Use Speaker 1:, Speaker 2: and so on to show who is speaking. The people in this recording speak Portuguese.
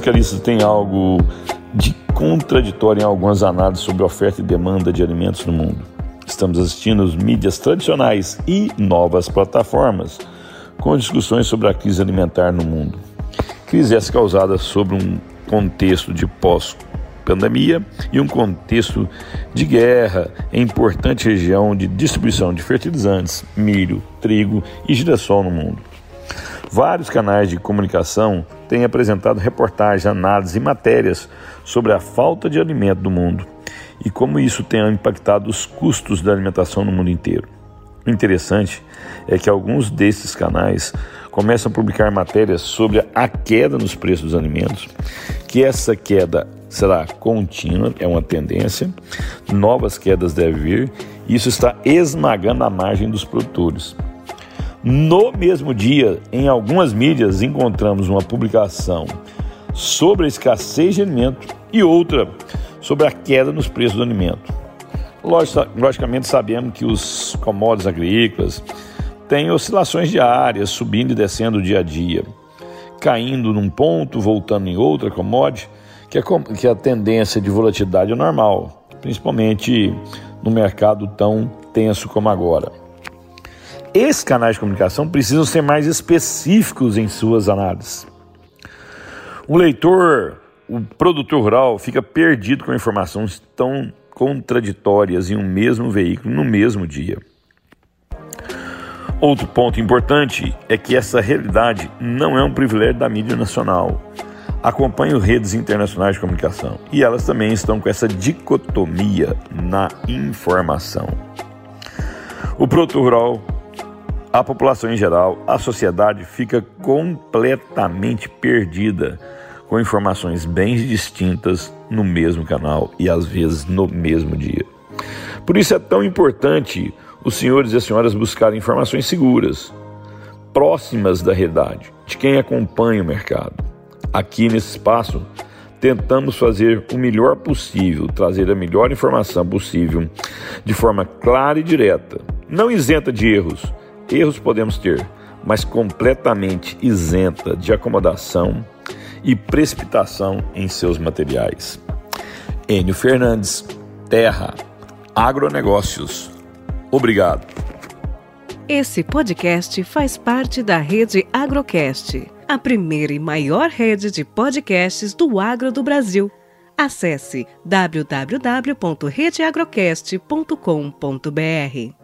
Speaker 1: Carícios, tem algo de contraditório em algumas análises sobre oferta e demanda de alimentos no mundo. Estamos assistindo as mídias tradicionais e novas plataformas com discussões sobre a crise alimentar no mundo. Crise essa causada sobre um contexto de pós-pandemia e um contexto de guerra em importante região de distribuição de fertilizantes, milho, trigo e girassol no mundo. Vários canais de comunicação têm apresentado reportagens, análises e matérias sobre a falta de alimento do mundo e como isso tem impactado os custos da alimentação no mundo inteiro. O interessante é que alguns desses canais começam a publicar matérias sobre a queda nos preços dos alimentos, que essa queda será contínua, é uma tendência, novas quedas devem vir, e isso está esmagando a margem dos produtores. No mesmo dia, em algumas mídias, encontramos uma publicação sobre a escassez de alimento e outra sobre a queda nos preços do alimento. Logicamente, sabemos que os commodities agrícolas têm oscilações diárias, subindo e descendo dia a dia, caindo num ponto, voltando em outra commodity, que, é, que a tendência de volatilidade é normal, principalmente no mercado tão tenso como agora. Esses canais de comunicação precisam ser mais específicos em suas análises. O leitor, o produtor rural, fica perdido com informações tão contraditórias em um mesmo veículo no mesmo dia. Outro ponto importante é que essa realidade não é um privilégio da mídia nacional. Acompanho redes internacionais de comunicação e elas também estão com essa dicotomia na informação. O produtor rural a população em geral, a sociedade fica completamente perdida com informações bem distintas no mesmo canal e às vezes no mesmo dia. Por isso é tão importante os senhores e as senhoras buscarem informações seguras, próximas da realidade, de quem acompanha o mercado. Aqui nesse espaço, tentamos fazer o melhor possível, trazer a melhor informação possível, de forma clara e direta, não isenta de erros Erros podemos ter, mas completamente isenta de acomodação e precipitação em seus materiais. Enio Fernandes, Terra, Agronegócios. Obrigado.
Speaker 2: Esse podcast faz parte da rede Agrocast, a primeira e maior rede de podcasts do agro do Brasil. Acesse www.redeagrocast.com.br.